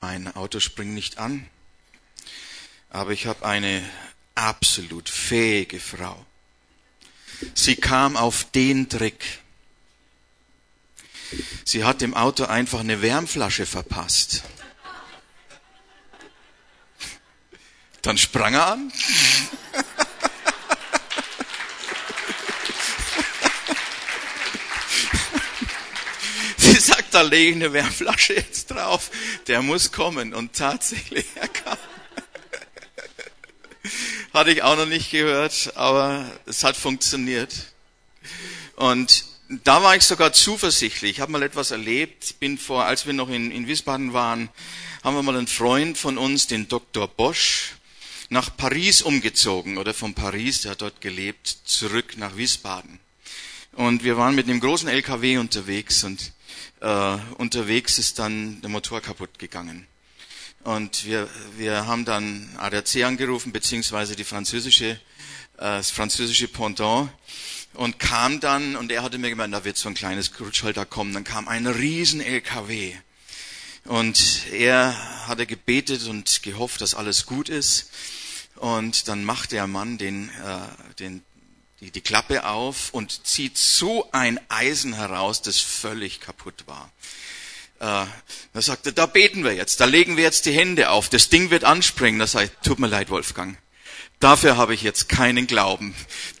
Mein Auto springt nicht an, aber ich habe eine absolut fähige Frau. Sie kam auf den Trick. Sie hat dem Auto einfach eine Wärmflasche verpasst. Dann sprang er an. Sie sagt, da lege ich eine Wärmflasche jetzt drauf. Der muss kommen. Und tatsächlich, er kam. Hatte ich auch noch nicht gehört, aber es hat funktioniert. Und da war ich sogar zuversichtlich. Ich habe mal etwas erlebt. Bin vor, als wir noch in, in Wiesbaden waren, haben wir mal einen Freund von uns, den Dr. Bosch, nach Paris umgezogen oder von Paris, der hat dort gelebt, zurück nach Wiesbaden. Und wir waren mit einem großen LKW unterwegs und äh, unterwegs ist dann der Motor kaputt gegangen. Und wir, wir haben dann ADAC angerufen, beziehungsweise die französische, äh, das französische Pendant. Und kam dann, und er hatte mir gemeint, da wird so ein kleines Rutschhalter kommen. Dann kam ein riesen LKW. Und er hatte gebetet und gehofft, dass alles gut ist. Und dann macht der Mann den, äh, den, die, die Klappe auf und zieht so ein Eisen heraus, das völlig kaputt war. Äh, da sagte, da beten wir jetzt, da legen wir jetzt die Hände auf, das Ding wird anspringen. Da ich, tut mir leid, Wolfgang. Dafür habe ich jetzt keinen Glauben.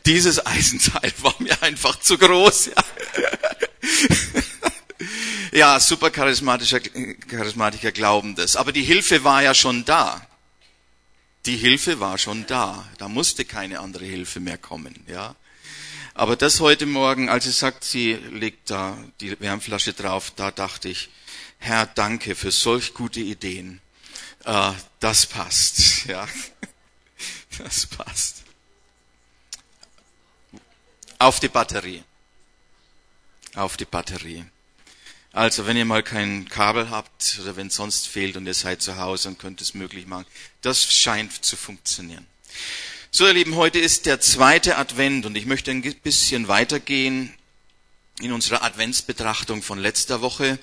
Dieses Eisenteil war mir einfach zu groß. Ja, ja super charismatischer, charismatischer Glauben das. Aber die Hilfe war ja schon da. Die Hilfe war schon da. Da musste keine andere Hilfe mehr kommen. Ja. Aber das heute Morgen, als sie sagt, sie legt da die Wärmflasche drauf, da dachte ich, Herr, danke für solch gute Ideen. Äh, das passt, ja. Das passt. Auf die Batterie. Auf die Batterie. Also, wenn ihr mal kein Kabel habt oder wenn es sonst fehlt und ihr seid zu Hause und könnt es möglich machen, das scheint zu funktionieren. So, ihr Lieben, heute ist der zweite Advent und ich möchte ein bisschen weitergehen in unserer Adventsbetrachtung von letzter Woche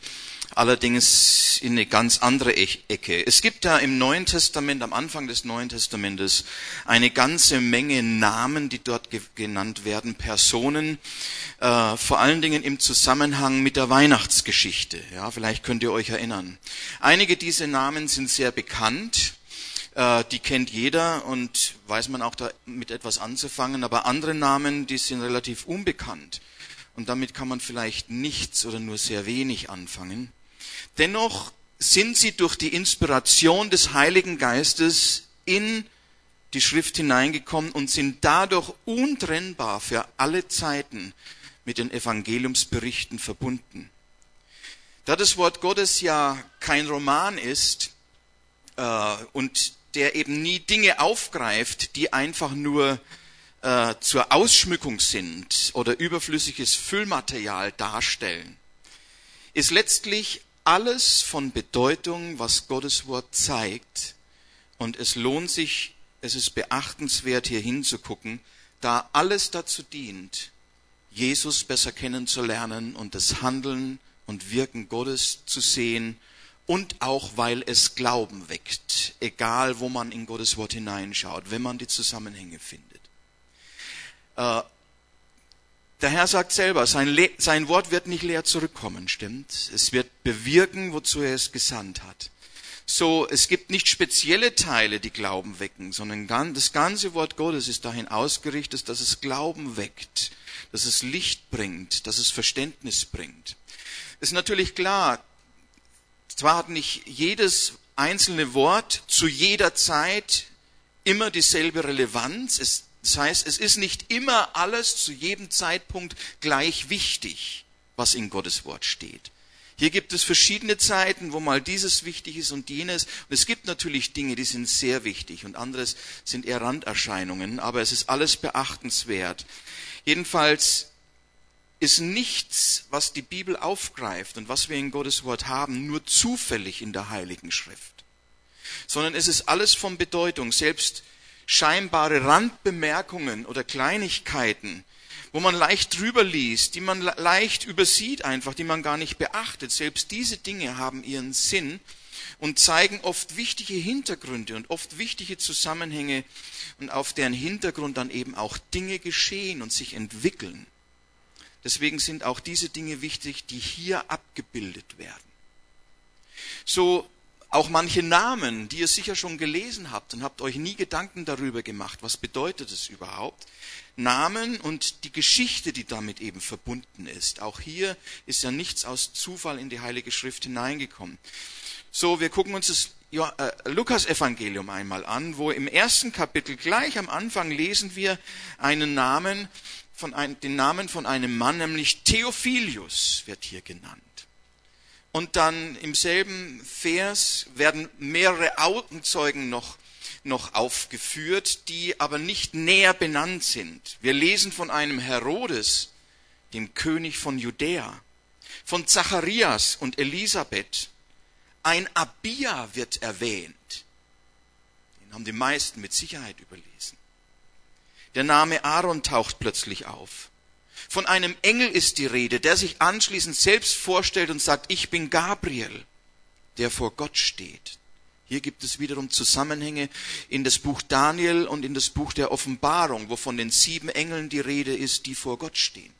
allerdings in eine ganz andere Ecke. Es gibt da im Neuen Testament, am Anfang des Neuen Testamentes, eine ganze Menge Namen, die dort genannt werden, Personen, äh, vor allen Dingen im Zusammenhang mit der Weihnachtsgeschichte. Ja, vielleicht könnt ihr euch erinnern. Einige dieser Namen sind sehr bekannt äh, die kennt jeder und weiß man auch da mit etwas anzufangen, aber andere Namen, die sind relativ unbekannt. Und damit kann man vielleicht nichts oder nur sehr wenig anfangen. Dennoch sind sie durch die Inspiration des Heiligen Geistes in die Schrift hineingekommen und sind dadurch untrennbar für alle Zeiten mit den Evangeliumsberichten verbunden. Da das Wort Gottes ja kein Roman ist äh, und der eben nie Dinge aufgreift, die einfach nur äh, zur Ausschmückung sind oder überflüssiges Füllmaterial darstellen, ist letztlich alles von Bedeutung, was Gottes Wort zeigt. Und es lohnt sich, es ist beachtenswert, hier hinzugucken, da alles dazu dient, Jesus besser kennenzulernen und das Handeln und Wirken Gottes zu sehen und auch weil es Glauben weckt, egal wo man in Gottes Wort hineinschaut, wenn man die Zusammenhänge findet. Der Herr sagt selber, sein, Le sein Wort wird nicht leer zurückkommen, stimmt? Es wird bewirken, wozu er es gesandt hat. So, es gibt nicht spezielle Teile, die Glauben wecken, sondern das ganze Wort Gottes ist dahin ausgerichtet, dass es Glauben weckt, dass es Licht bringt, dass es Verständnis bringt. Ist natürlich klar, zwar hat nicht jedes einzelne Wort zu jeder Zeit immer dieselbe Relevanz, es das heißt, es ist nicht immer alles zu jedem Zeitpunkt gleich wichtig, was in Gottes Wort steht. Hier gibt es verschiedene Zeiten, wo mal dieses wichtig ist und jenes. Und es gibt natürlich Dinge, die sind sehr wichtig und anderes sind eher Randerscheinungen, aber es ist alles beachtenswert. Jedenfalls ist nichts, was die Bibel aufgreift und was wir in Gottes Wort haben, nur zufällig in der Heiligen Schrift, sondern es ist alles von Bedeutung. Selbst scheinbare Randbemerkungen oder Kleinigkeiten, wo man leicht drüber liest, die man leicht übersieht einfach, die man gar nicht beachtet. Selbst diese Dinge haben ihren Sinn und zeigen oft wichtige Hintergründe und oft wichtige Zusammenhänge und auf deren Hintergrund dann eben auch Dinge geschehen und sich entwickeln. Deswegen sind auch diese Dinge wichtig, die hier abgebildet werden. So auch manche Namen, die ihr sicher schon gelesen habt und habt euch nie Gedanken darüber gemacht, was bedeutet es überhaupt. Namen und die Geschichte, die damit eben verbunden ist. Auch hier ist ja nichts aus Zufall in die Heilige Schrift hineingekommen. So, wir gucken uns das äh, Lukas-Evangelium einmal an, wo im ersten Kapitel gleich am Anfang lesen wir einen Namen, von ein, den Namen von einem Mann, nämlich Theophilius wird hier genannt. Und dann im selben Vers werden mehrere Augenzeugen noch, noch aufgeführt, die aber nicht näher benannt sind. Wir lesen von einem Herodes, dem König von Judäa, von Zacharias und Elisabeth. Ein Abia wird erwähnt. Den haben die meisten mit Sicherheit überlesen. Der Name Aaron taucht plötzlich auf. Von einem Engel ist die Rede, der sich anschließend selbst vorstellt und sagt, ich bin Gabriel, der vor Gott steht. Hier gibt es wiederum Zusammenhänge in das Buch Daniel und in das Buch der Offenbarung, wo von den sieben Engeln die Rede ist, die vor Gott stehen.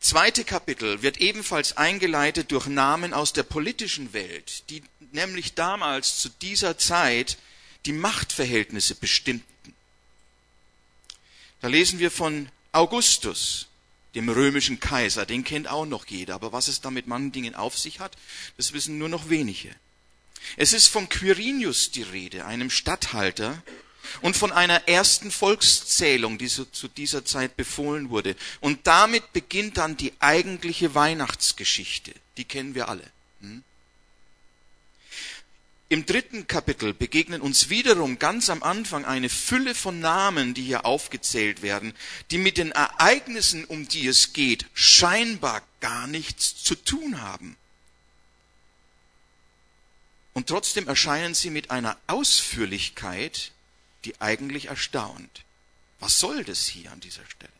Zweite Kapitel wird ebenfalls eingeleitet durch Namen aus der politischen Welt, die nämlich damals zu dieser Zeit die Machtverhältnisse bestimmten. Da lesen wir von Augustus, dem römischen Kaiser, den kennt auch noch jeder, aber was es da mit manchen Dingen auf sich hat, das wissen nur noch wenige. Es ist von Quirinius die Rede, einem Statthalter, und von einer ersten Volkszählung, die so zu dieser Zeit befohlen wurde. Und damit beginnt dann die eigentliche Weihnachtsgeschichte. Die kennen wir alle. Hm? Im dritten Kapitel begegnen uns wiederum ganz am Anfang eine Fülle von Namen, die hier aufgezählt werden, die mit den Ereignissen, um die es geht, scheinbar gar nichts zu tun haben. Und trotzdem erscheinen sie mit einer Ausführlichkeit, die eigentlich erstaunt. Was soll das hier an dieser Stelle?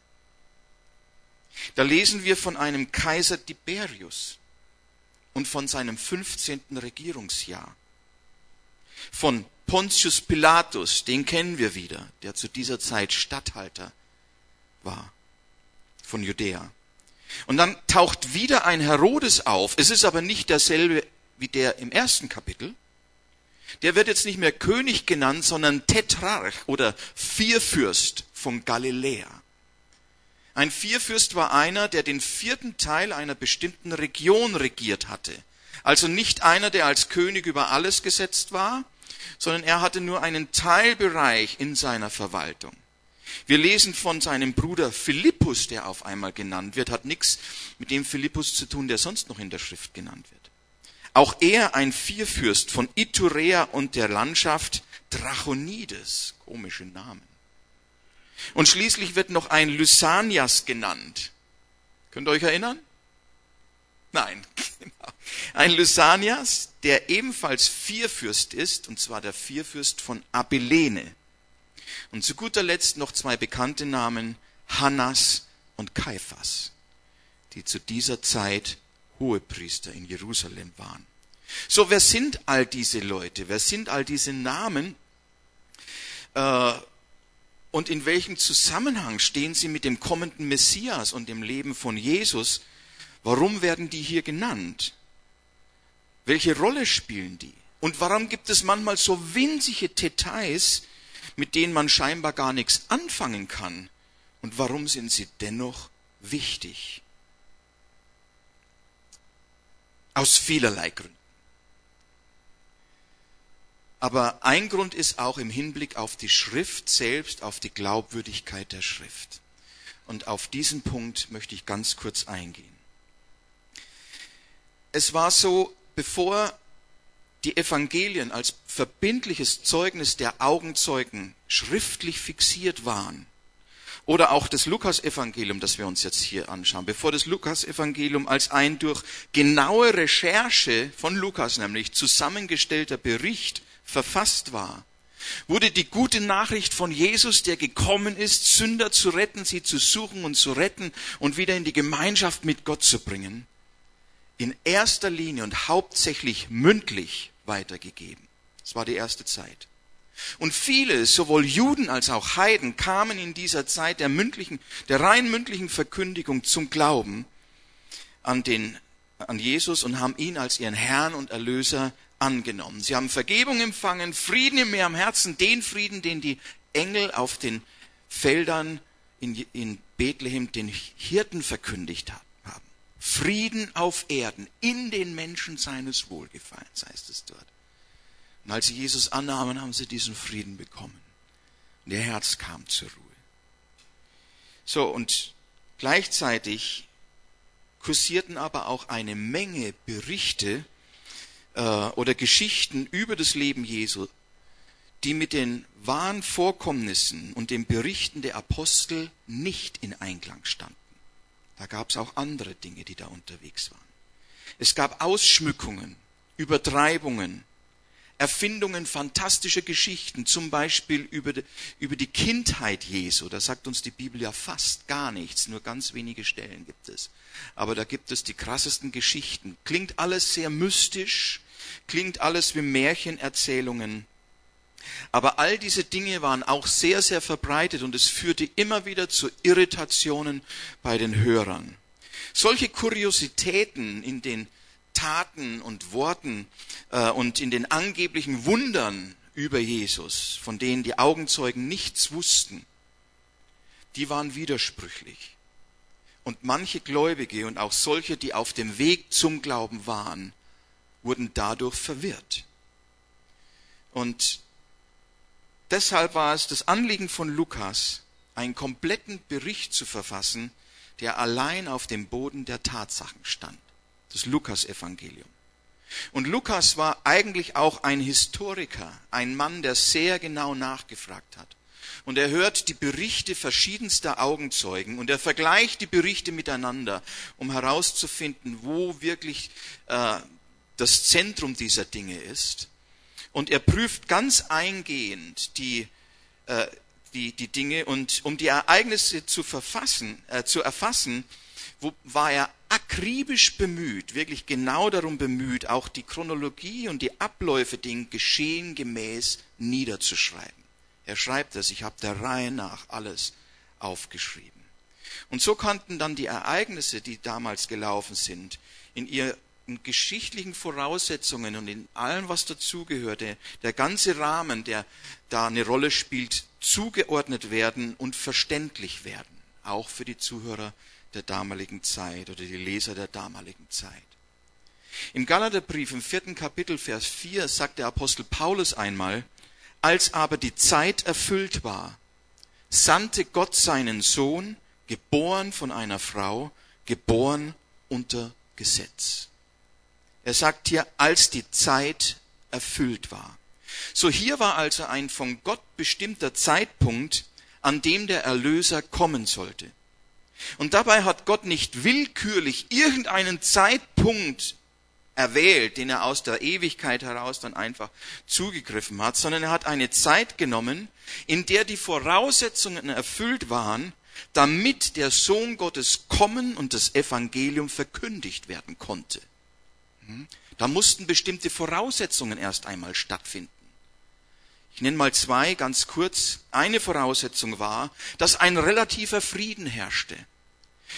Da lesen wir von einem Kaiser Tiberius und von seinem 15. Regierungsjahr von Pontius Pilatus, den kennen wir wieder, der zu dieser Zeit Statthalter war von Judäa. Und dann taucht wieder ein Herodes auf. Es ist aber nicht derselbe wie der im ersten Kapitel. Der wird jetzt nicht mehr König genannt, sondern Tetrarch oder Vierfürst von Galiläa. Ein Vierfürst war einer, der den vierten Teil einer bestimmten Region regiert hatte. Also nicht einer, der als König über alles gesetzt war, sondern er hatte nur einen Teilbereich in seiner Verwaltung. Wir lesen von seinem Bruder Philippus, der auf einmal genannt wird, hat nichts mit dem Philippus zu tun, der sonst noch in der Schrift genannt wird. Auch er ein Vierfürst von Iturea und der Landschaft Drachonides, komische Namen. Und schließlich wird noch ein Lysanias genannt. Könnt ihr euch erinnern? Nein, genau. Ein Lysanias, der ebenfalls Vierfürst ist, und zwar der Vierfürst von Abilene. Und zu guter Letzt noch zwei bekannte Namen, Hannas und Kaiphas, die zu dieser Zeit Hohepriester in Jerusalem waren. So, wer sind all diese Leute? Wer sind all diese Namen? Äh, und in welchem Zusammenhang stehen sie mit dem kommenden Messias und dem Leben von Jesus? Warum werden die hier genannt? Welche Rolle spielen die? Und warum gibt es manchmal so winzige Details, mit denen man scheinbar gar nichts anfangen kann? Und warum sind sie dennoch wichtig? Aus vielerlei Gründen. Aber ein Grund ist auch im Hinblick auf die Schrift selbst, auf die Glaubwürdigkeit der Schrift. Und auf diesen Punkt möchte ich ganz kurz eingehen es war so, bevor die Evangelien als verbindliches Zeugnis der Augenzeugen schriftlich fixiert waren, oder auch das Lukas-Evangelium, das wir uns jetzt hier anschauen, bevor das Lukas-Evangelium als ein durch genaue Recherche von Lukas nämlich zusammengestellter Bericht verfasst war, wurde die gute Nachricht von Jesus, der gekommen ist, Sünder zu retten, sie zu suchen und zu retten und wieder in die Gemeinschaft mit Gott zu bringen, in erster Linie und hauptsächlich mündlich weitergegeben. Das war die erste Zeit. Und viele, sowohl Juden als auch Heiden, kamen in dieser Zeit der mündlichen, der rein mündlichen Verkündigung zum Glauben an den, an Jesus und haben ihn als ihren Herrn und Erlöser angenommen. Sie haben Vergebung empfangen, Frieden Meer am Herzen, den Frieden, den die Engel auf den Feldern in, in Bethlehem den Hirten verkündigt haben. Frieden auf Erden, in den Menschen seines Wohlgefallens, heißt es dort. Und als sie Jesus annahmen, haben sie diesen Frieden bekommen. Und ihr Herz kam zur Ruhe. So, und gleichzeitig kursierten aber auch eine Menge Berichte äh, oder Geschichten über das Leben Jesu, die mit den wahren Vorkommnissen und den Berichten der Apostel nicht in Einklang standen. Da gab es auch andere Dinge, die da unterwegs waren. Es gab Ausschmückungen, Übertreibungen, Erfindungen fantastischer Geschichten, zum Beispiel über die, über die Kindheit Jesu. Da sagt uns die Bibel ja fast gar nichts, nur ganz wenige Stellen gibt es. Aber da gibt es die krassesten Geschichten. Klingt alles sehr mystisch, klingt alles wie Märchenerzählungen. Aber all diese Dinge waren auch sehr, sehr verbreitet und es führte immer wieder zu Irritationen bei den Hörern. Solche Kuriositäten in den Taten und Worten äh, und in den angeblichen Wundern über Jesus, von denen die Augenzeugen nichts wussten, die waren widersprüchlich. Und manche Gläubige und auch solche, die auf dem Weg zum Glauben waren, wurden dadurch verwirrt. Und deshalb war es das Anliegen von Lukas, einen kompletten Bericht zu verfassen, der allein auf dem Boden der Tatsachen stand das Lukas-Evangelium. Und Lukas war eigentlich auch ein Historiker, ein Mann, der sehr genau nachgefragt hat. Und er hört die Berichte verschiedenster Augenzeugen und er vergleicht die Berichte miteinander, um herauszufinden, wo wirklich äh, das Zentrum dieser Dinge ist. Und er prüft ganz eingehend die, äh, die, die Dinge und um die Ereignisse zu verfassen, äh, zu erfassen, wo, war er akribisch bemüht, wirklich genau darum bemüht, auch die Chronologie und die Abläufe, den Geschehen gemäß niederzuschreiben. Er schreibt es, ich habe der Reihe nach alles aufgeschrieben. Und so konnten dann die Ereignisse, die damals gelaufen sind, in ihren geschichtlichen Voraussetzungen und in allem, was dazugehörte, der ganze Rahmen, der da eine Rolle spielt, zugeordnet werden und verständlich werden, auch für die Zuhörer der damaligen Zeit oder die Leser der damaligen Zeit. Im Galaterbrief im vierten Kapitel, Vers 4 sagt der Apostel Paulus einmal, als aber die Zeit erfüllt war, sandte Gott seinen Sohn, geboren von einer Frau, geboren unter Gesetz. Er sagt hier, als die Zeit erfüllt war. So hier war also ein von Gott bestimmter Zeitpunkt, an dem der Erlöser kommen sollte. Und dabei hat Gott nicht willkürlich irgendeinen Zeitpunkt erwählt, den er aus der Ewigkeit heraus dann einfach zugegriffen hat, sondern er hat eine Zeit genommen, in der die Voraussetzungen erfüllt waren, damit der Sohn Gottes kommen und das Evangelium verkündigt werden konnte. Hm? Da mussten bestimmte Voraussetzungen erst einmal stattfinden. Ich nenne mal zwei ganz kurz. Eine Voraussetzung war, dass ein relativer Frieden herrschte,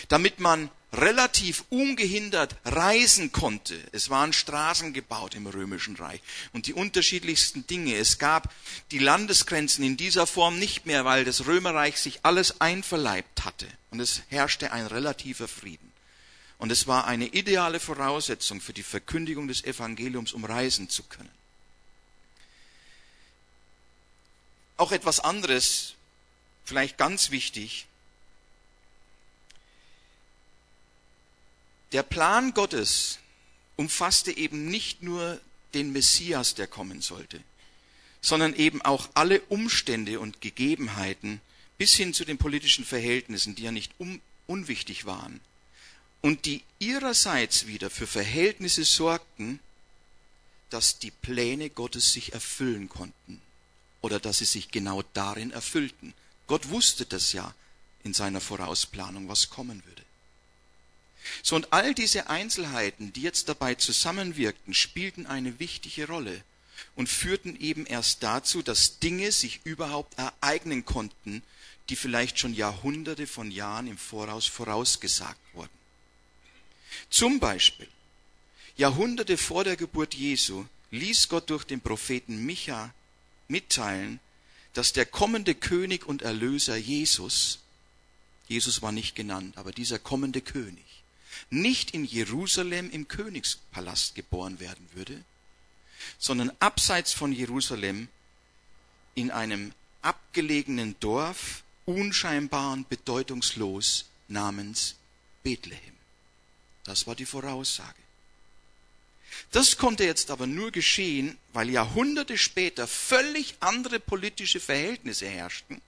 damit man relativ ungehindert reisen konnte. Es waren Straßen gebaut im Römischen Reich und die unterschiedlichsten Dinge. Es gab die Landesgrenzen in dieser Form nicht mehr, weil das Römerreich sich alles einverleibt hatte und es herrschte ein relativer Frieden. Und es war eine ideale Voraussetzung für die Verkündigung des Evangeliums, um reisen zu können. Auch etwas anderes, vielleicht ganz wichtig. Der Plan Gottes umfasste eben nicht nur den Messias, der kommen sollte, sondern eben auch alle Umstände und Gegebenheiten bis hin zu den politischen Verhältnissen, die ja nicht un unwichtig waren und die ihrerseits wieder für Verhältnisse sorgten, dass die Pläne Gottes sich erfüllen konnten oder dass sie sich genau darin erfüllten. Gott wusste das ja in seiner Vorausplanung, was kommen würde. So und all diese Einzelheiten, die jetzt dabei zusammenwirkten, spielten eine wichtige Rolle und führten eben erst dazu, dass Dinge sich überhaupt ereignen konnten, die vielleicht schon Jahrhunderte von Jahren im Voraus vorausgesagt wurden. Zum Beispiel, Jahrhunderte vor der Geburt Jesu ließ Gott durch den Propheten Micha mitteilen, dass der kommende König und Erlöser Jesus, Jesus war nicht genannt, aber dieser kommende König, nicht in Jerusalem im Königspalast geboren werden würde, sondern abseits von Jerusalem in einem abgelegenen Dorf, unscheinbar und bedeutungslos namens Bethlehem. Das war die Voraussage. Das konnte jetzt aber nur geschehen, weil Jahrhunderte später völlig andere politische Verhältnisse herrschten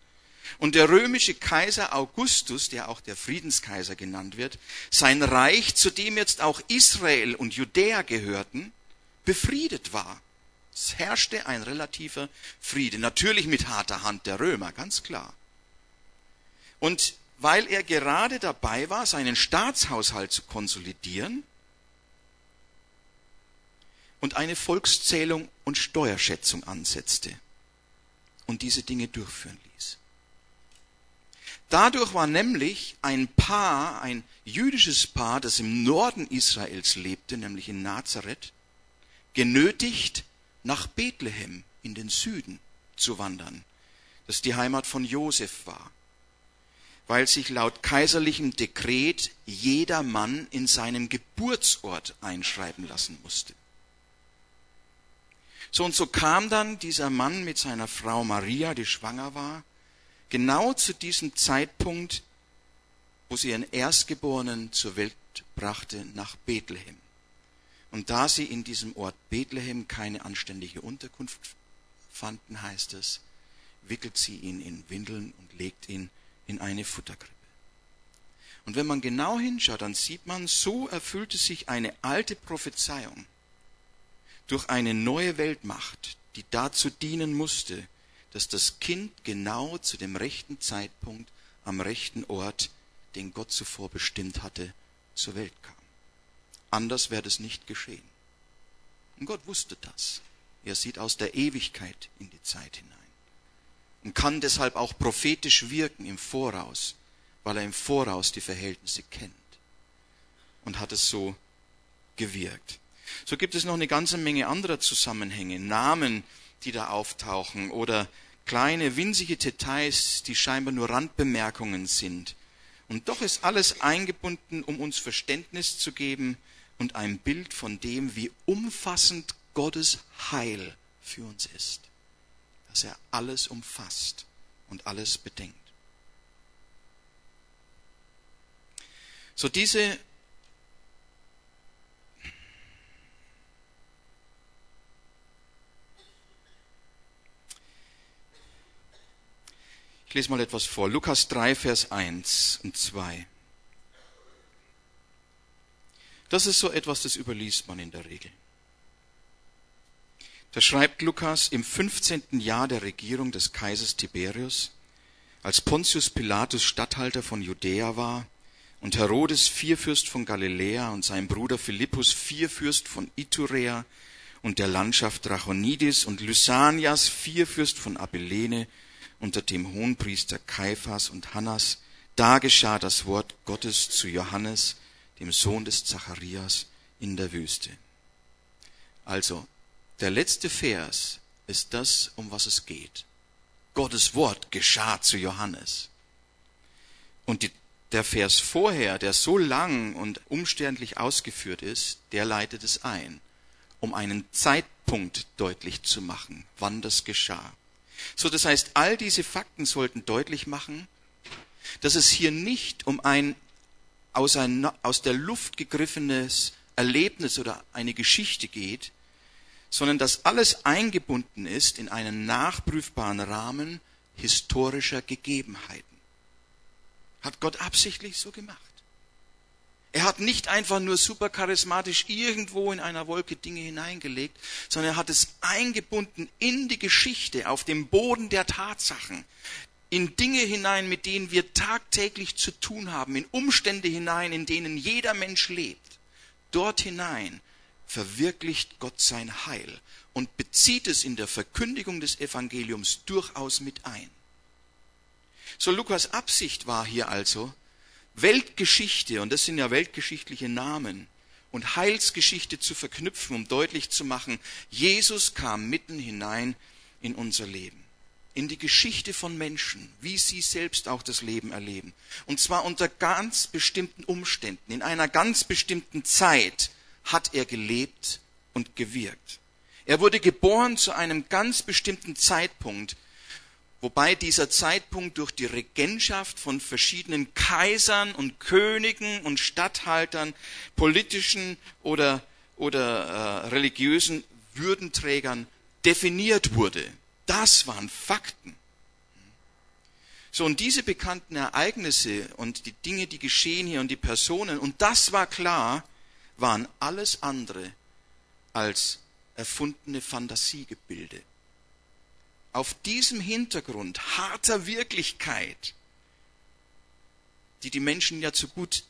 und der römische Kaiser Augustus, der auch der Friedenskaiser genannt wird, sein Reich, zu dem jetzt auch Israel und Judäa gehörten, befriedet war. Es herrschte ein relativer Friede, natürlich mit harter Hand der Römer, ganz klar. Und weil er gerade dabei war, seinen Staatshaushalt zu konsolidieren und eine Volkszählung und Steuerschätzung ansetzte und diese Dinge durchführen ließ. Dadurch war nämlich ein Paar, ein jüdisches Paar, das im Norden Israels lebte, nämlich in Nazareth, genötigt, nach Bethlehem in den Süden zu wandern, das die Heimat von Josef war weil sich laut kaiserlichem Dekret jeder Mann in seinem Geburtsort einschreiben lassen musste. So und so kam dann dieser Mann mit seiner Frau Maria, die schwanger war, genau zu diesem Zeitpunkt, wo sie ihren Erstgeborenen zur Welt brachte, nach Bethlehem. Und da sie in diesem Ort Bethlehem keine anständige Unterkunft fanden, heißt es, wickelt sie ihn in Windeln und legt ihn in eine Futterkrippe. Und wenn man genau hinschaut, dann sieht man, so erfüllte sich eine alte Prophezeiung durch eine neue Weltmacht, die dazu dienen musste, dass das Kind genau zu dem rechten Zeitpunkt am rechten Ort, den Gott zuvor bestimmt hatte, zur Welt kam. Anders wäre das nicht geschehen. Und Gott wusste das. Er sieht aus der Ewigkeit in die Zeit hinein und kann deshalb auch prophetisch wirken im Voraus, weil er im Voraus die Verhältnisse kennt und hat es so gewirkt. So gibt es noch eine ganze Menge anderer Zusammenhänge, Namen, die da auftauchen oder kleine winzige Details, die scheinbar nur Randbemerkungen sind. Und doch ist alles eingebunden, um uns Verständnis zu geben und ein Bild von dem, wie umfassend Gottes Heil für uns ist dass er alles umfasst und alles bedenkt. So diese Ich lese mal etwas vor. Lukas 3, Vers 1 und 2. Das ist so etwas, das überliest man in der Regel. Da schreibt Lukas im 15. Jahr der Regierung des Kaisers Tiberius, als Pontius Pilatus Statthalter von Judäa war und Herodes Vierfürst von Galiläa und sein Bruder Philippus Vierfürst von Iturea und der Landschaft Drachonidis und Lysanias Vierfürst von Abilene unter dem Hohenpriester Kaiphas und Hannas, da geschah das Wort Gottes zu Johannes, dem Sohn des Zacharias, in der Wüste. Also der letzte Vers ist das, um was es geht. Gottes Wort geschah zu Johannes. Und die, der Vers vorher, der so lang und umständlich ausgeführt ist, der leitet es ein, um einen Zeitpunkt deutlich zu machen, wann das geschah. So, das heißt, all diese Fakten sollten deutlich machen, dass es hier nicht um ein aus, ein aus der Luft gegriffenes Erlebnis oder eine Geschichte geht, sondern dass alles eingebunden ist in einen nachprüfbaren Rahmen historischer Gegebenheiten. Hat Gott absichtlich so gemacht. Er hat nicht einfach nur super charismatisch irgendwo in einer Wolke Dinge hineingelegt, sondern er hat es eingebunden in die Geschichte, auf dem Boden der Tatsachen, in Dinge hinein, mit denen wir tagtäglich zu tun haben, in Umstände hinein, in denen jeder Mensch lebt. Dort hinein verwirklicht Gott sein Heil und bezieht es in der Verkündigung des Evangeliums durchaus mit ein. So Lukas Absicht war hier also, Weltgeschichte, und das sind ja weltgeschichtliche Namen, und Heilsgeschichte zu verknüpfen, um deutlich zu machen, Jesus kam mitten hinein in unser Leben, in die Geschichte von Menschen, wie sie selbst auch das Leben erleben. Und zwar unter ganz bestimmten Umständen, in einer ganz bestimmten Zeit hat er gelebt und gewirkt. Er wurde geboren zu einem ganz bestimmten Zeitpunkt, wobei dieser Zeitpunkt durch die Regentschaft von verschiedenen Kaisern und Königen und Statthaltern, politischen oder, oder äh, religiösen Würdenträgern definiert wurde. Das waren Fakten. So, und diese bekannten Ereignisse und die Dinge, die geschehen hier und die Personen, und das war klar, waren alles andere als erfundene Fantasiegebilde auf diesem Hintergrund harter Wirklichkeit, die die Menschen ja zu gut,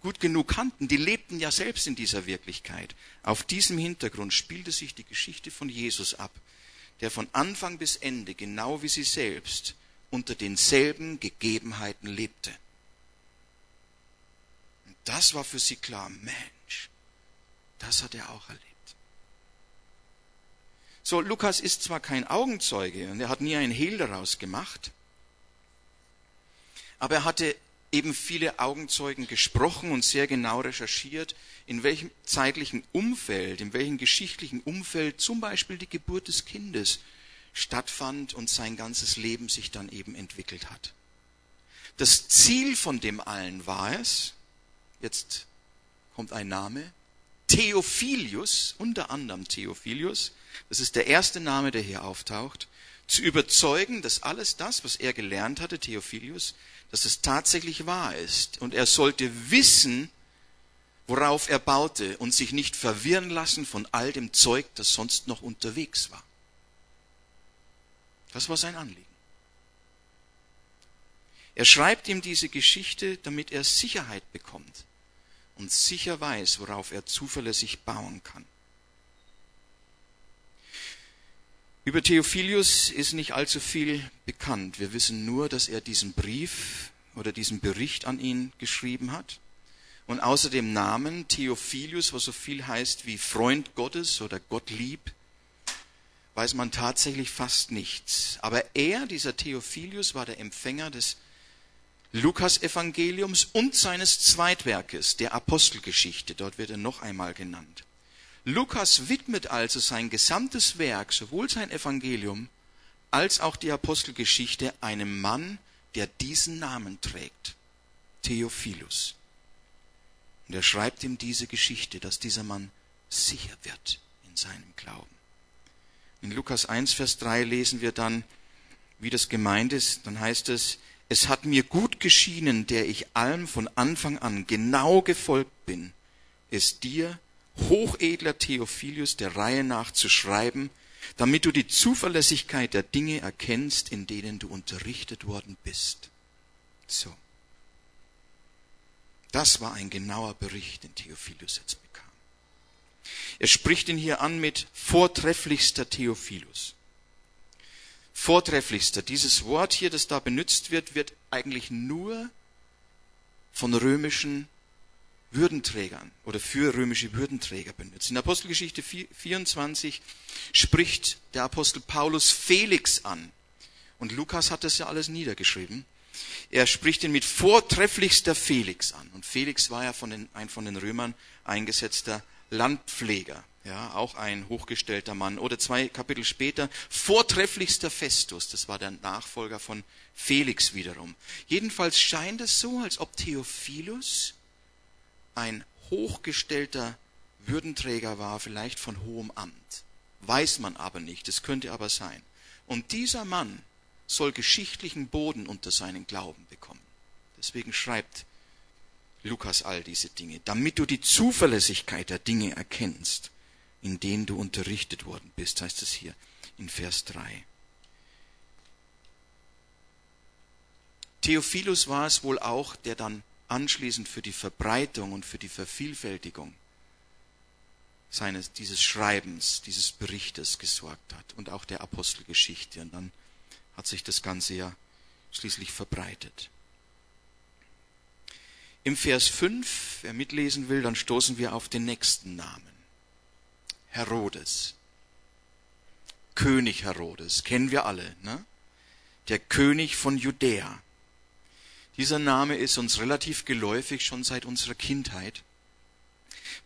gut genug kannten, die lebten ja selbst in dieser Wirklichkeit. Auf diesem Hintergrund spielte sich die Geschichte von Jesus ab, der von Anfang bis Ende, genau wie sie selbst, unter denselben Gegebenheiten lebte. Und das war für sie klar, Mensch, das hat er auch erlebt. So, Lukas ist zwar kein Augenzeuge und er hat nie ein Hehl daraus gemacht, aber er hatte eben viele Augenzeugen gesprochen und sehr genau recherchiert, in welchem zeitlichen Umfeld, in welchem geschichtlichen Umfeld zum Beispiel die Geburt des Kindes stattfand und sein ganzes Leben sich dann eben entwickelt hat. Das Ziel von dem allen war es, jetzt kommt ein Name, Theophilius, unter anderem Theophilius, das ist der erste Name, der hier auftaucht, zu überzeugen, dass alles das, was er gelernt hatte, Theophilius, dass es tatsächlich wahr ist. Und er sollte wissen, worauf er baute und sich nicht verwirren lassen von all dem Zeug, das sonst noch unterwegs war. Das war sein Anliegen. Er schreibt ihm diese Geschichte, damit er Sicherheit bekommt und sicher weiß, worauf er zuverlässig bauen kann. Über Theophilius ist nicht allzu viel bekannt. Wir wissen nur, dass er diesen Brief oder diesen Bericht an ihn geschrieben hat. Und außer dem Namen Theophilius, was so viel heißt wie Freund Gottes oder Gottlieb, weiß man tatsächlich fast nichts. Aber er, dieser Theophilius, war der Empfänger des Lukas-Evangeliums und seines Zweitwerkes, der Apostelgeschichte. Dort wird er noch einmal genannt. Lukas widmet also sein gesamtes Werk, sowohl sein Evangelium als auch die Apostelgeschichte, einem Mann, der diesen Namen trägt, Theophilus. Und er schreibt ihm diese Geschichte, dass dieser Mann sicher wird in seinem Glauben. In Lukas 1, Vers 3 lesen wir dann, wie das gemeint ist. Dann heißt es, es hat mir gut geschienen, der ich allem von Anfang an genau gefolgt bin, es dir hochedler Theophilus der Reihe nach zu schreiben, damit du die Zuverlässigkeit der Dinge erkennst, in denen du unterrichtet worden bist. So. Das war ein genauer Bericht, den Theophilus jetzt bekam. Er spricht ihn hier an mit vortrefflichster Theophilus. Vortrefflichster. Dieses Wort hier, das da benutzt wird, wird eigentlich nur von römischen Würdenträgern oder für römische Würdenträger benutzt. In Apostelgeschichte 24 spricht der Apostel Paulus Felix an. Und Lukas hat das ja alles niedergeschrieben. Er spricht ihn mit vortrefflichster Felix an. Und Felix war ja von den, ein von den Römern eingesetzter Landpfleger. Ja, auch ein hochgestellter Mann. Oder zwei Kapitel später, vortrefflichster Festus. Das war der Nachfolger von Felix wiederum. Jedenfalls scheint es so, als ob Theophilus ein hochgestellter Würdenträger war, vielleicht von hohem Amt. Weiß man aber nicht, es könnte aber sein. Und dieser Mann soll geschichtlichen Boden unter seinen Glauben bekommen. Deswegen schreibt Lukas all diese Dinge, damit du die Zuverlässigkeit der Dinge erkennst, in denen du unterrichtet worden bist, heißt es hier in Vers 3. Theophilus war es wohl auch, der dann anschließend für die Verbreitung und für die Vervielfältigung seines, dieses Schreibens, dieses Berichtes gesorgt hat und auch der Apostelgeschichte. Und dann hat sich das Ganze ja schließlich verbreitet. Im Vers 5, wer mitlesen will, dann stoßen wir auf den nächsten Namen. Herodes. König Herodes, kennen wir alle, ne? Der König von Judäa. Dieser Name ist uns relativ geläufig schon seit unserer Kindheit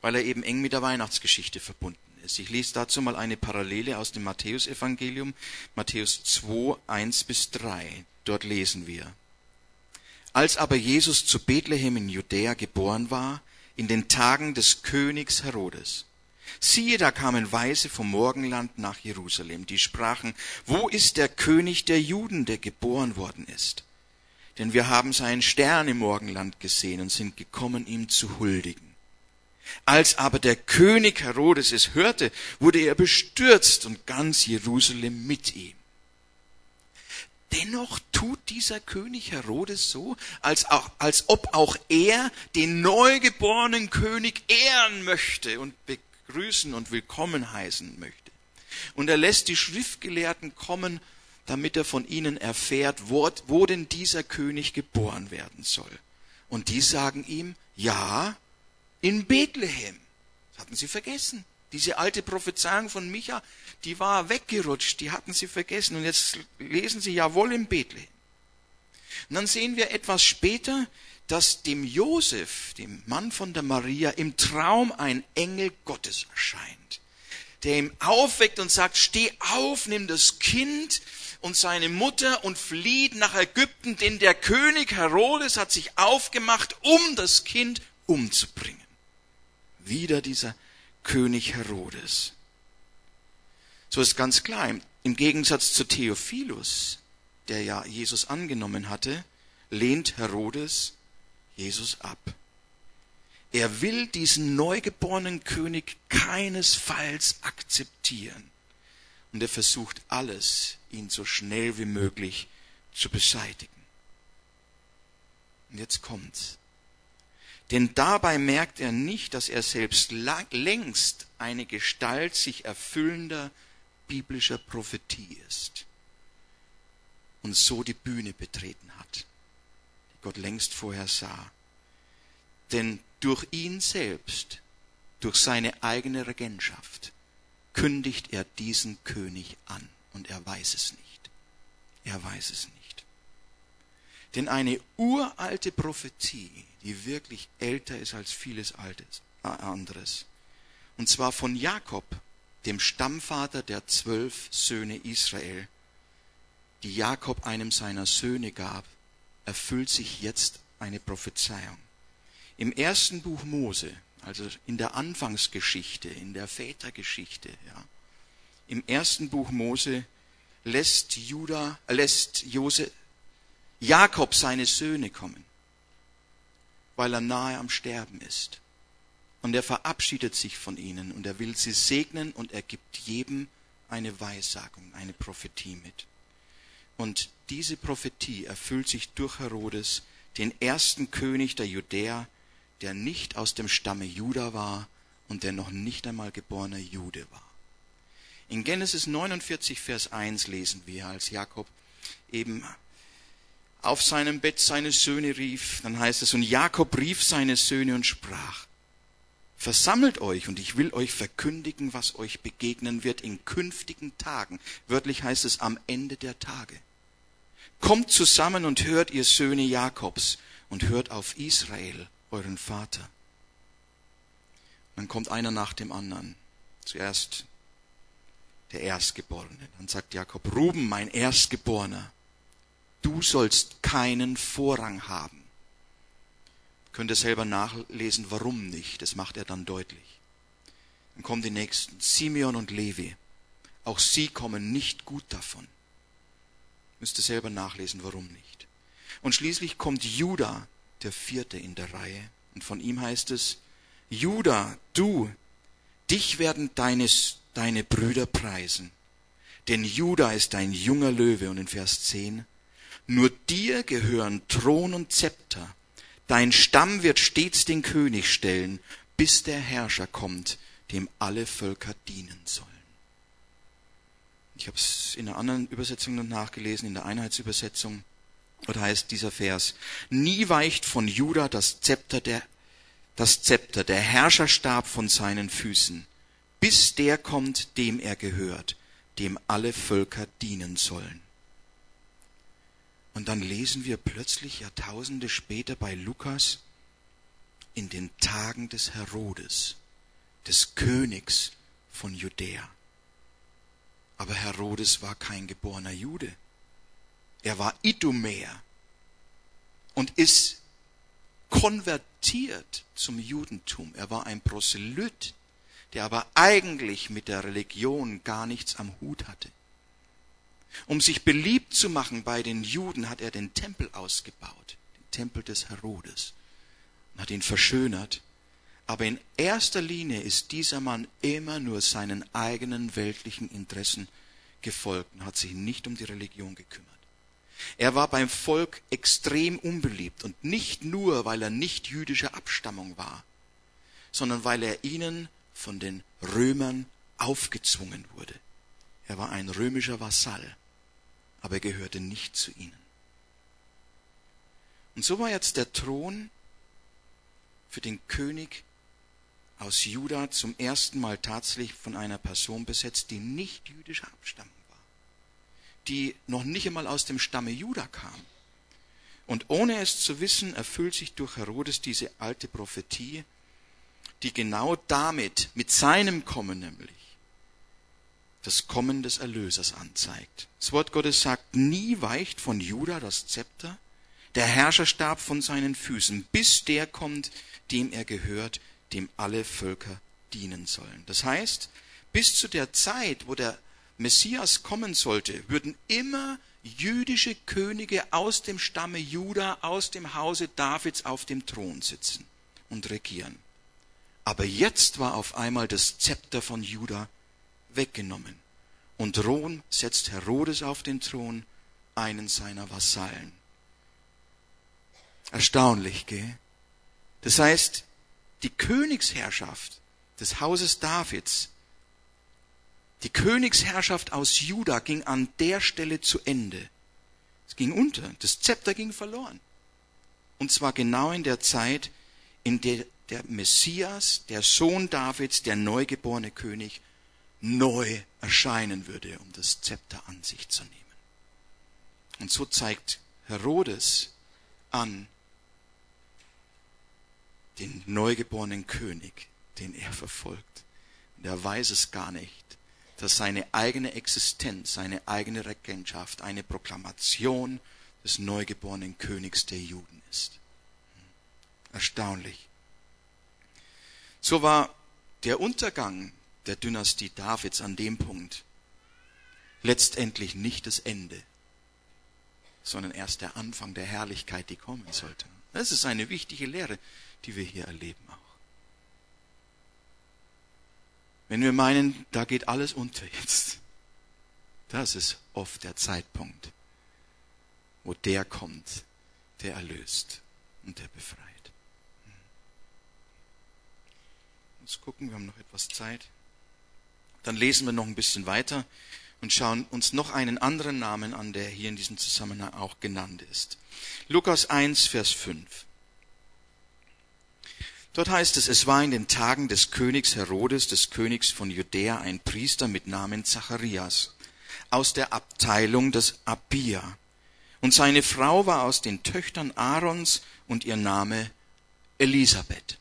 weil er eben eng mit der Weihnachtsgeschichte verbunden ist. Ich lese dazu mal eine Parallele aus dem Matthäusevangelium, Matthäus 2, 1 bis 3. Dort lesen wir. Als aber Jesus zu Bethlehem in Judäa geboren war, in den Tagen des Königs Herodes, siehe, da kamen Weise vom Morgenland nach Jerusalem, die sprachen, wo ist der König der Juden, der geboren worden ist? Denn wir haben seinen Stern im Morgenland gesehen und sind gekommen, ihm zu huldigen. Als aber der König Herodes es hörte, wurde er bestürzt und ganz Jerusalem mit ihm. Dennoch tut dieser König Herodes so, als, auch, als ob auch er den neugeborenen König ehren möchte und begrüßen und willkommen heißen möchte. Und er lässt die Schriftgelehrten kommen, damit er von ihnen erfährt, wo, wo denn dieser König geboren werden soll. Und die sagen ihm, ja, in Bethlehem. Das hatten sie vergessen. Diese alte Prophezeiung von Micha, die war weggerutscht, die hatten sie vergessen. Und jetzt lesen sie jawohl in Bethlehem. Und dann sehen wir etwas später, dass dem Josef, dem Mann von der Maria, im Traum ein Engel Gottes erscheint, der ihm aufweckt und sagt, steh auf, nimm das Kind und seine Mutter und flieht nach Ägypten, denn der König Herodes hat sich aufgemacht, um das Kind umzubringen wieder dieser König Herodes. So ist ganz klar, im Gegensatz zu Theophilus, der ja Jesus angenommen hatte, lehnt Herodes Jesus ab. Er will diesen neugeborenen König keinesfalls akzeptieren. Und er versucht alles, ihn so schnell wie möglich zu beseitigen. Und jetzt kommt's. Denn dabei merkt er nicht, dass er selbst längst eine Gestalt sich erfüllender biblischer Prophetie ist und so die Bühne betreten hat, Gott längst vorher sah. Denn durch ihn selbst, durch seine eigene Regentschaft, kündigt er diesen König an und er weiß es nicht. Er weiß es nicht. Denn eine uralte Prophetie, die wirklich älter ist als vieles Altes, äh, anderes. Und zwar von Jakob, dem Stammvater der zwölf Söhne Israel, die Jakob einem seiner Söhne gab, erfüllt sich jetzt eine Prophezeiung. Im ersten Buch Mose, also in der Anfangsgeschichte, in der Vätergeschichte, ja, im ersten Buch Mose lässt Judah, lässt Jose, Jakob seine Söhne kommen weil er nahe am Sterben ist. Und er verabschiedet sich von ihnen und er will sie segnen und er gibt jedem eine Weissagung, eine Prophetie mit. Und diese Prophetie erfüllt sich durch Herodes, den ersten König der Judäer, der nicht aus dem Stamme Juda war und der noch nicht einmal geborener Jude war. In Genesis 49, Vers 1 lesen wir, als Jakob eben auf seinem Bett seine Söhne rief, dann heißt es, und Jakob rief seine Söhne und sprach, Versammelt euch und ich will euch verkündigen, was euch begegnen wird in künftigen Tagen. Wörtlich heißt es am Ende der Tage. Kommt zusammen und hört ihr Söhne Jakobs und hört auf Israel, euren Vater. Dann kommt einer nach dem anderen. Zuerst der Erstgeborene. Dann sagt Jakob, Ruben, mein Erstgeborener du sollst keinen Vorrang haben. Könnt ihr selber nachlesen, warum nicht. Das macht er dann deutlich. Dann kommen die nächsten, Simeon und Levi. Auch sie kommen nicht gut davon. Müsst ihr selber nachlesen, warum nicht. Und schließlich kommt Judah, der vierte in der Reihe. Und von ihm heißt es, Judah, du, dich werden deines, deine Brüder preisen. Denn Judah ist ein junger Löwe. Und in Vers 10, Nur dir gehören Thron und Zepter. Dein Stamm wird stets den König stellen, bis der Herrscher kommt, dem alle Völker dienen sollen. Ich habe es in einer anderen Übersetzung noch nachgelesen, in der Einheitsübersetzung. Dort heißt dieser Vers, nie weicht von Juda das Zepter der, das Zepter, der Herrscherstab von seinen Füßen, bis der kommt, dem er gehört, dem alle Völker dienen sollen. Und dann lesen wir plötzlich Jahrtausende später bei Lukas in den Tagen des Herodes, des Königs von Judäa. Aber Herodes war kein geborener Jude. Er war Idumäer und ist konvertiert zum Judentum. Er war ein Proselyt, der aber eigentlich mit der Religion gar nichts am Hut hatte. Um sich beliebt zu machen bei den Juden, hat er den Tempel ausgebaut, den Tempel des Herodes, und hat ihn verschönert. Aber in erster Linie ist dieser Mann immer nur seinen eigenen weltlichen Interessen gefolgt und hat sich nicht um die Religion gekümmert. Er war beim Volk extrem unbeliebt und nicht nur, weil er nicht jüdischer Abstammung war, sondern weil er ihnen von den Römern aufgezwungen wurde. Er war ein römischer Vasall, aber er gehörte nicht zu ihnen. Und so war jetzt der Thron für den König aus Juda zum ersten Mal tatsächlich von einer Person besetzt, die nicht jüdischer Abstammung war, die noch nicht einmal aus dem Stamme Juda kam. Und ohne es zu wissen, erfüllt sich durch Herodes diese alte Prophetie, die genau damit, mit seinem Kommen nämlich, das Kommen des Erlösers anzeigt. Das Wort Gottes sagt, nie weicht von Juda das Zepter, der Herrscherstab von seinen Füßen, bis der kommt, dem er gehört, dem alle Völker dienen sollen. Das heißt, bis zu der Zeit, wo der Messias kommen sollte, würden immer jüdische Könige aus dem Stamme Juda, aus dem Hause Davids auf dem Thron sitzen und regieren. Aber jetzt war auf einmal das Zepter von Juda weggenommen. Und Rom setzt Herodes auf den Thron, einen seiner Vasallen. Erstaunlich, gell? Das heißt, die Königsherrschaft des Hauses Davids, die Königsherrschaft aus Juda ging an der Stelle zu Ende. Es ging unter, das Zepter ging verloren. Und zwar genau in der Zeit, in der der Messias, der Sohn Davids, der neugeborene König, neu erscheinen würde, um das Zepter an sich zu nehmen. Und so zeigt Herodes an, den neugeborenen König, den er verfolgt. Und er weiß es gar nicht, dass seine eigene Existenz, seine eigene Regentschaft eine Proklamation des neugeborenen Königs der Juden ist. Erstaunlich. So war der Untergang der Dynastie Davids an dem Punkt letztendlich nicht das Ende, sondern erst der Anfang der Herrlichkeit, die kommen sollte. Das ist eine wichtige Lehre, die wir hier erleben auch. Wenn wir meinen, da geht alles unter jetzt, das ist oft der Zeitpunkt, wo der kommt, der erlöst und der befreit. Jetzt gucken, wir haben noch etwas Zeit. Dann lesen wir noch ein bisschen weiter und schauen uns noch einen anderen Namen an, der hier in diesem Zusammenhang auch genannt ist. Lukas 1, Vers 5. Dort heißt es, es war in den Tagen des Königs Herodes, des Königs von Judäa, ein Priester mit Namen Zacharias aus der Abteilung des Abia. Und seine Frau war aus den Töchtern Aarons und ihr Name Elisabeth.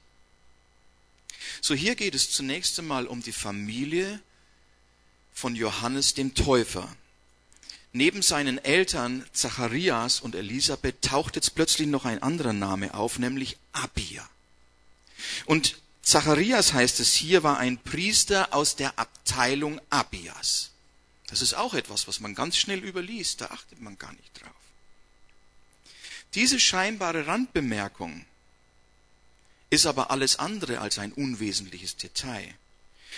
So hier geht es zunächst einmal um die Familie von Johannes dem Täufer. Neben seinen Eltern Zacharias und Elisabeth taucht jetzt plötzlich noch ein anderer Name auf, nämlich Abia. Und Zacharias heißt es hier, war ein Priester aus der Abteilung Abias. Das ist auch etwas, was man ganz schnell überliest, da achtet man gar nicht drauf. Diese scheinbare Randbemerkung ist aber alles andere als ein unwesentliches Detail,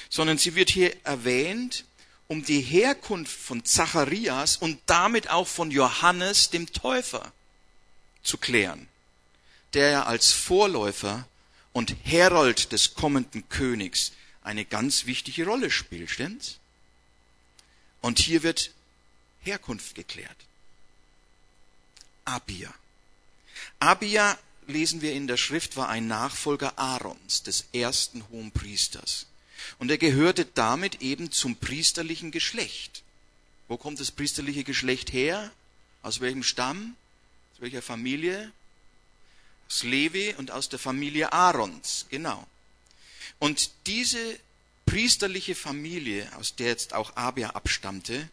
sondern sie wird hier erwähnt, um die Herkunft von Zacharias und damit auch von Johannes dem Täufer zu klären, der ja als Vorläufer und Herold des kommenden Königs eine ganz wichtige Rolle spielt, stimmt's? Und hier wird Herkunft geklärt. Abia. Abia, lesen wir in der Schrift, war ein Nachfolger Aarons, des ersten hohen Priesters. Und er gehörte damit eben zum priesterlichen Geschlecht. Wo kommt das priesterliche Geschlecht her? Aus welchem Stamm? Aus welcher Familie? Aus Levi und aus der Familie Aarons, genau. Und diese priesterliche Familie, aus der jetzt auch Abia abstammte,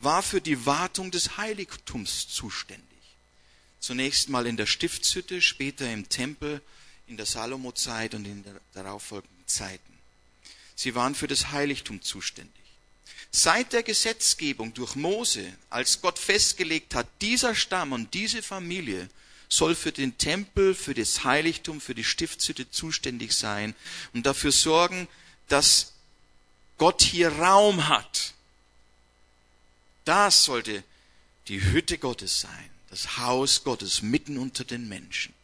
war für die Wartung des Heiligtums zuständig. Zunächst mal in der Stiftshütte, später im Tempel, in der Salomo-Zeit und in der darauffolgenden Zeiten. Sie waren für das Heiligtum zuständig. Seit der Gesetzgebung durch Mose, als Gott festgelegt hat, dieser Stamm und diese Familie soll für den Tempel, für das Heiligtum, für die Stiftshütte zuständig sein und dafür sorgen, dass Gott hier Raum hat. Das sollte die Hütte Gottes sein, das Haus Gottes mitten unter den Menschen.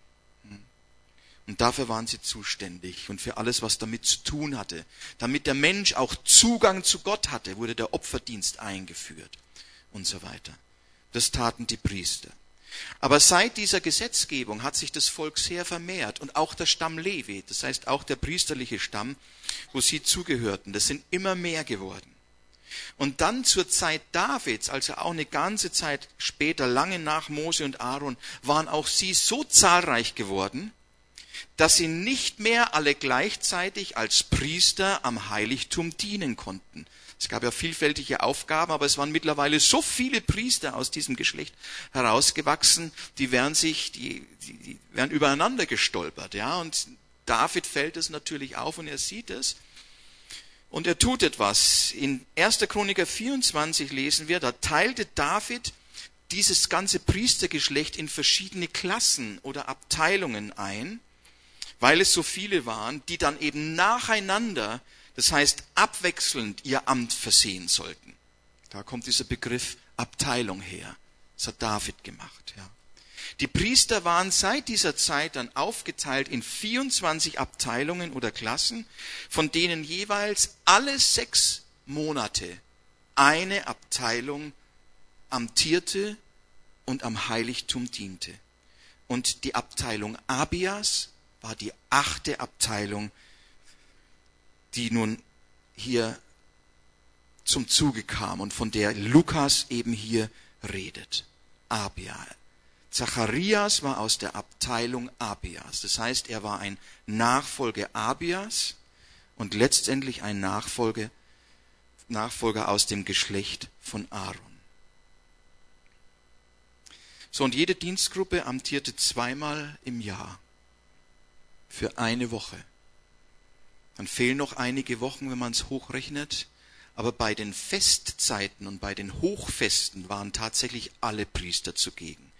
Und dafür waren sie zuständig und für alles, was damit zu tun hatte. Damit der Mensch auch Zugang zu Gott hatte, wurde der Opferdienst eingeführt und so weiter. Das taten die Priester. Aber seit dieser Gesetzgebung hat sich das Volk sehr vermehrt und auch der Stamm Levi, das heißt auch der priesterliche Stamm, wo sie zugehörten, das sind immer mehr geworden. Und dann zur Zeit Davids, also auch eine ganze Zeit später, lange nach Mose und Aaron, waren auch sie so zahlreich geworden, dass sie nicht mehr alle gleichzeitig als Priester am Heiligtum dienen konnten. Es gab ja vielfältige Aufgaben, aber es waren mittlerweile so viele Priester aus diesem Geschlecht herausgewachsen, die wären sich, die, die, die wären übereinander gestolpert, ja. Und David fällt es natürlich auf und er sieht es. Und er tut etwas. In 1. Chroniker 24 lesen wir, da teilte David dieses ganze Priestergeschlecht in verschiedene Klassen oder Abteilungen ein weil es so viele waren, die dann eben nacheinander, das heißt abwechselnd ihr Amt versehen sollten. Da kommt dieser Begriff Abteilung her. Das hat David gemacht, ja. Die Priester waren seit dieser Zeit dann aufgeteilt in 24 Abteilungen oder Klassen, von denen jeweils alle sechs Monate eine Abteilung amtierte und am Heiligtum diente. Und die Abteilung Abias war die achte Abteilung, die nun hier zum Zuge kam und von der Lukas eben hier redet. Abia. Zacharias war aus der Abteilung Abias. Das heißt, er war ein Nachfolger Abias und letztendlich ein Nachfolger, Nachfolger aus dem Geschlecht von Aaron. So, und jede Dienstgruppe amtierte zweimal im Jahr für eine Woche. Dann fehlen noch einige Wochen, wenn man es hochrechnet. Aber bei den Festzeiten und bei den Hochfesten waren tatsächlich alle Priester zugegen,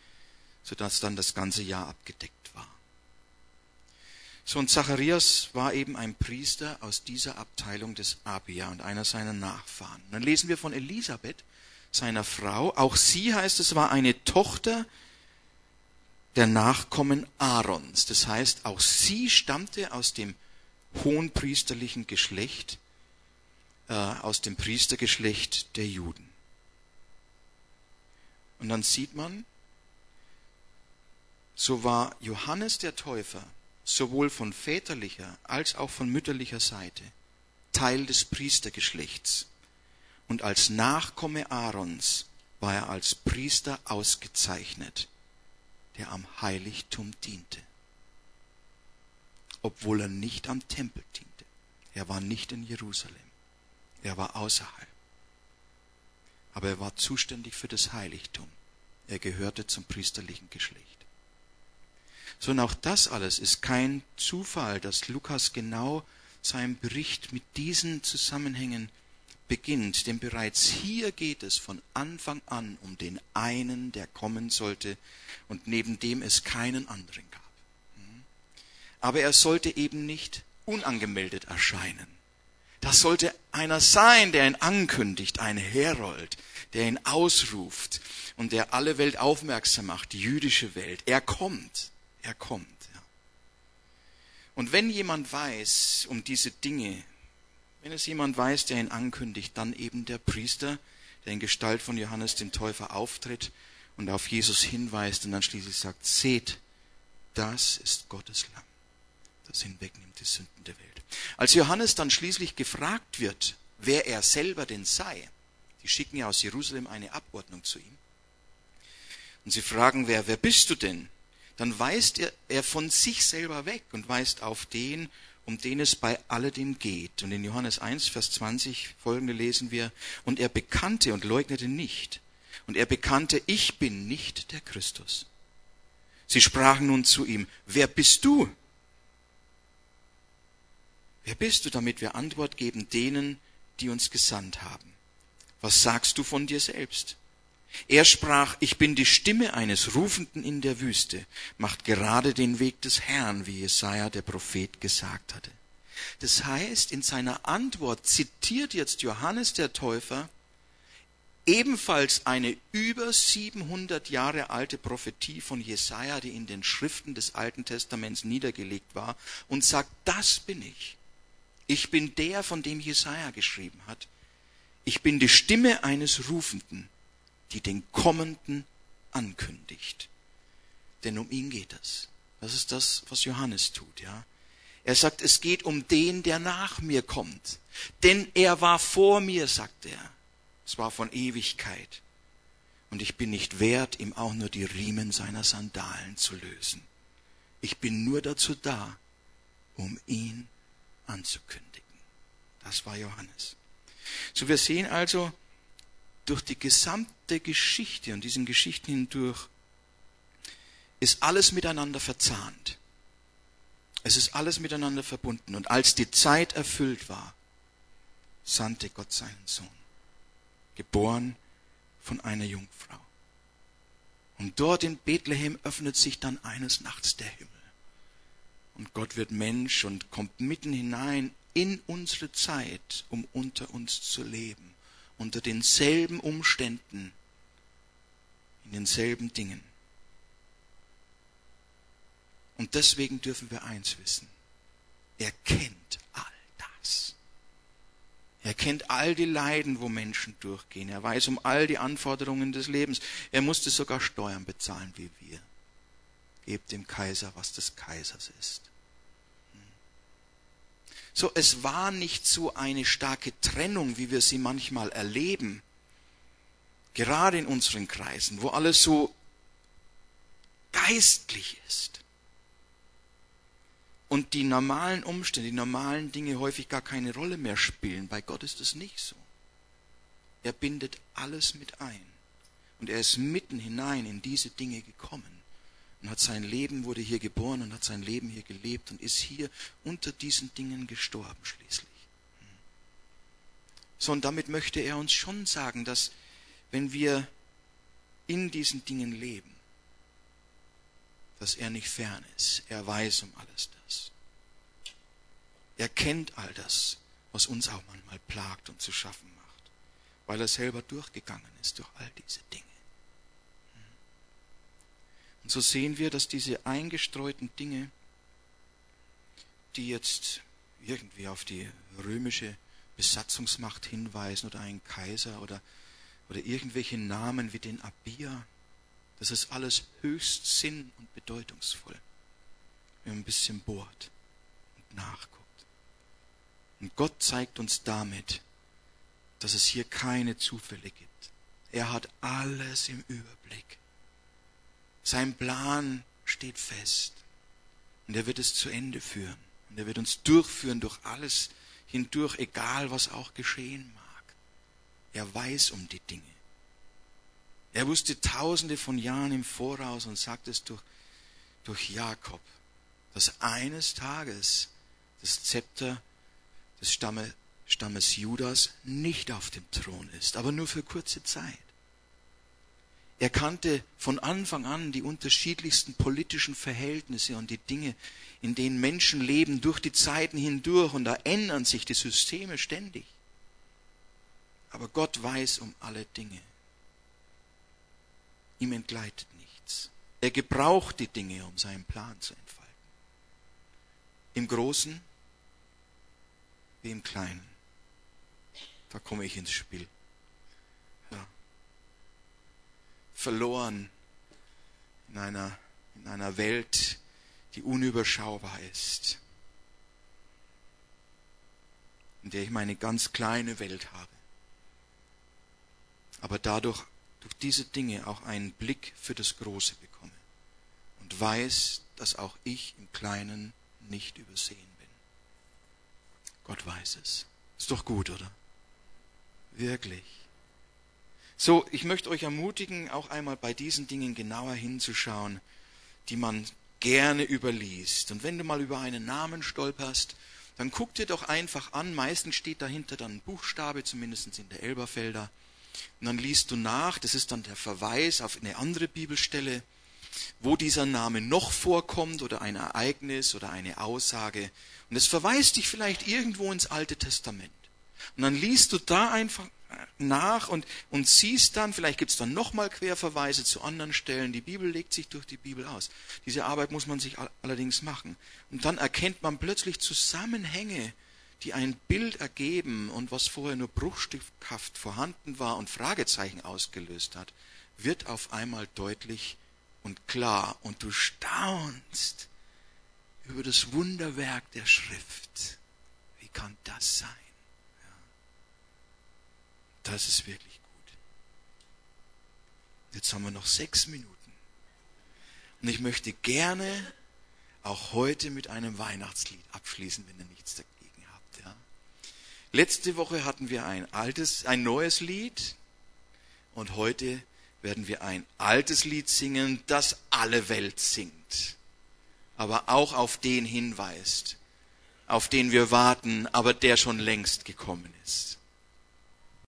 sodass dann das ganze Jahr abgedeckt war. So, und Zacharias war eben ein Priester aus dieser Abteilung des Abia und einer seiner Nachfahren. Dann lesen wir von Elisabeth, seiner Frau. Auch sie heißt es war eine Tochter der Nachkommen Aarons. Das heißt, auch sie stammte aus dem hohenpriesterlichen Geschlecht, äh, aus dem Priestergeschlecht der Juden. Und dann sieht man, so war Johannes der Täufer sowohl von väterlicher als auch von mütterlicher Seite Teil des Priestergeschlechts. Und als Nachkomme Aarons war er als Priester ausgezeichnet der am Heiligtum diente. Obwohl er nicht am Tempel diente. Er war nicht in Jerusalem. Er war außerhalb. Aber er war zuständig für das Heiligtum. Er gehörte zum priesterlichen Geschlecht. So und auch das alles ist kein Zufall, dass Lukas genau seinen Bericht mit diesen Zusammenhängen beginnt, denn bereits hier geht es von Anfang an um den einen, der kommen sollte und neben dem es keinen anderen gab. Aber er sollte eben nicht unangemeldet erscheinen. Das sollte einer sein, der ihn ankündigt, ein Herold, der ihn ausruft und der alle Welt aufmerksam macht, die jüdische Welt. Er kommt, er kommt. Und wenn jemand weiß um diese Dinge, wenn es jemand weiß, der ihn ankündigt, dann eben der Priester, der in Gestalt von Johannes dem Täufer auftritt und auf Jesus hinweist und dann schließlich sagt, seht, das ist Gottes Lamm, das hinwegnimmt die Sünden der Welt. Als Johannes dann schließlich gefragt wird, wer er selber denn sei, die schicken ja aus Jerusalem eine Abordnung zu ihm, und sie fragen, wer, wer bist du denn? Dann weist er, er von sich selber weg und weist auf den, um den es bei alledem geht. Und in Johannes 1, Vers 20 folgende lesen wir, und er bekannte und leugnete nicht. Und er bekannte, ich bin nicht der Christus. Sie sprachen nun zu ihm, wer bist du? Wer bist du, damit wir Antwort geben denen, die uns gesandt haben? Was sagst du von dir selbst? Er sprach, ich bin die Stimme eines Rufenden in der Wüste, macht gerade den Weg des Herrn, wie Jesaja der Prophet gesagt hatte. Das heißt, in seiner Antwort zitiert jetzt Johannes der Täufer ebenfalls eine über 700 Jahre alte Prophetie von Jesaja, die in den Schriften des Alten Testaments niedergelegt war, und sagt, das bin ich. Ich bin der, von dem Jesaja geschrieben hat. Ich bin die Stimme eines Rufenden, die den Kommenden ankündigt. Denn um ihn geht es. Das ist das, was Johannes tut, ja. Er sagt, es geht um den, der nach mir kommt. Denn er war vor mir, sagt er. Es war von Ewigkeit. Und ich bin nicht wert, ihm auch nur die Riemen seiner Sandalen zu lösen. Ich bin nur dazu da, um ihn anzukündigen. Das war Johannes. So wir sehen also durch die gesamte Geschichte und diesen Geschichten hindurch ist alles miteinander verzahnt. Es ist alles miteinander verbunden. Und als die Zeit erfüllt war, sandte Gott seinen Sohn, geboren von einer Jungfrau. Und dort in Bethlehem öffnet sich dann eines Nachts der Himmel. Und Gott wird Mensch und kommt mitten hinein in unsere Zeit, um unter uns zu leben, unter denselben Umständen, in denselben Dingen. Und deswegen dürfen wir eins wissen. Er kennt all das. Er kennt all die Leiden, wo Menschen durchgehen. Er weiß um all die Anforderungen des Lebens. Er musste sogar Steuern bezahlen wie wir. Gebt dem Kaiser, was des Kaisers ist. So, es war nicht so eine starke Trennung, wie wir sie manchmal erleben, gerade in unseren Kreisen, wo alles so geistlich ist und die normalen Umstände, die normalen Dinge häufig gar keine Rolle mehr spielen. Bei Gott ist es nicht so. Er bindet alles mit ein und er ist mitten hinein in diese Dinge gekommen und hat sein Leben, wurde hier geboren und hat sein Leben hier gelebt und ist hier unter diesen Dingen gestorben schließlich. So, und damit möchte er uns schon sagen, dass wenn wir in diesen Dingen leben, dass er nicht fern ist. Er weiß um alles das. Er kennt all das, was uns auch manchmal plagt und zu schaffen macht, weil er selber durchgegangen ist durch all diese Dinge. Und so sehen wir, dass diese eingestreuten Dinge, die jetzt irgendwie auf die römische Besatzungsmacht hinweisen oder einen Kaiser oder, oder irgendwelche Namen wie den Abia, das ist alles höchst sinn- und bedeutungsvoll, wenn man ein bisschen bohrt und nachguckt. Und Gott zeigt uns damit, dass es hier keine Zufälle gibt. Er hat alles im Überblick. Sein Plan steht fest. Und er wird es zu Ende führen. Und er wird uns durchführen durch alles hindurch, egal was auch geschehen mag. Er weiß um die Dinge. Er wusste tausende von Jahren im Voraus und sagt es durch, durch Jakob, dass eines Tages das Zepter des Stamme, Stammes Judas nicht auf dem Thron ist, aber nur für kurze Zeit. Er kannte von Anfang an die unterschiedlichsten politischen Verhältnisse und die Dinge, in denen Menschen leben durch die Zeiten hindurch und da ändern sich die Systeme ständig. Aber Gott weiß um alle Dinge. Ihm entgleitet nichts. Er gebraucht die Dinge, um seinen Plan zu entfalten. Im Großen wie im Kleinen. Da komme ich ins Spiel. Ja. Verloren in einer, in einer Welt, die unüberschaubar ist, in der ich meine ganz kleine Welt habe. Aber dadurch, durch diese Dinge auch einen Blick für das Große bekomme und weiß, dass auch ich im Kleinen nicht übersehen bin. Gott weiß es. Ist doch gut, oder? Wirklich. So, ich möchte euch ermutigen, auch einmal bei diesen Dingen genauer hinzuschauen, die man gerne überliest. Und wenn du mal über einen Namen stolperst, dann guck dir doch einfach an, meistens steht dahinter dann ein Buchstabe, zumindest in der Elberfelder. Und dann liest du nach, das ist dann der Verweis auf eine andere Bibelstelle, wo dieser Name noch vorkommt oder ein Ereignis oder eine Aussage. Und es verweist dich vielleicht irgendwo ins Alte Testament. Und dann liest du da einfach nach und, und siehst dann, vielleicht gibt es dann nochmal Querverweise zu anderen Stellen. Die Bibel legt sich durch die Bibel aus. Diese Arbeit muss man sich allerdings machen. Und dann erkennt man plötzlich Zusammenhänge, die ein Bild ergeben und was vorher nur bruchstückhaft vorhanden war und Fragezeichen ausgelöst hat, wird auf einmal deutlich und klar und du staunst über das Wunderwerk der Schrift. Wie kann das sein? Das ist wirklich gut. Jetzt haben wir noch sechs Minuten. Und ich möchte gerne auch heute mit einem Weihnachtslied abschließen, wenn ihr nichts dagegen habt. Ja. Letzte Woche hatten wir ein altes, ein neues Lied und heute werden wir ein altes Lied singen, das alle Welt singt, aber auch auf den hinweist, auf den wir warten, aber der schon längst gekommen ist.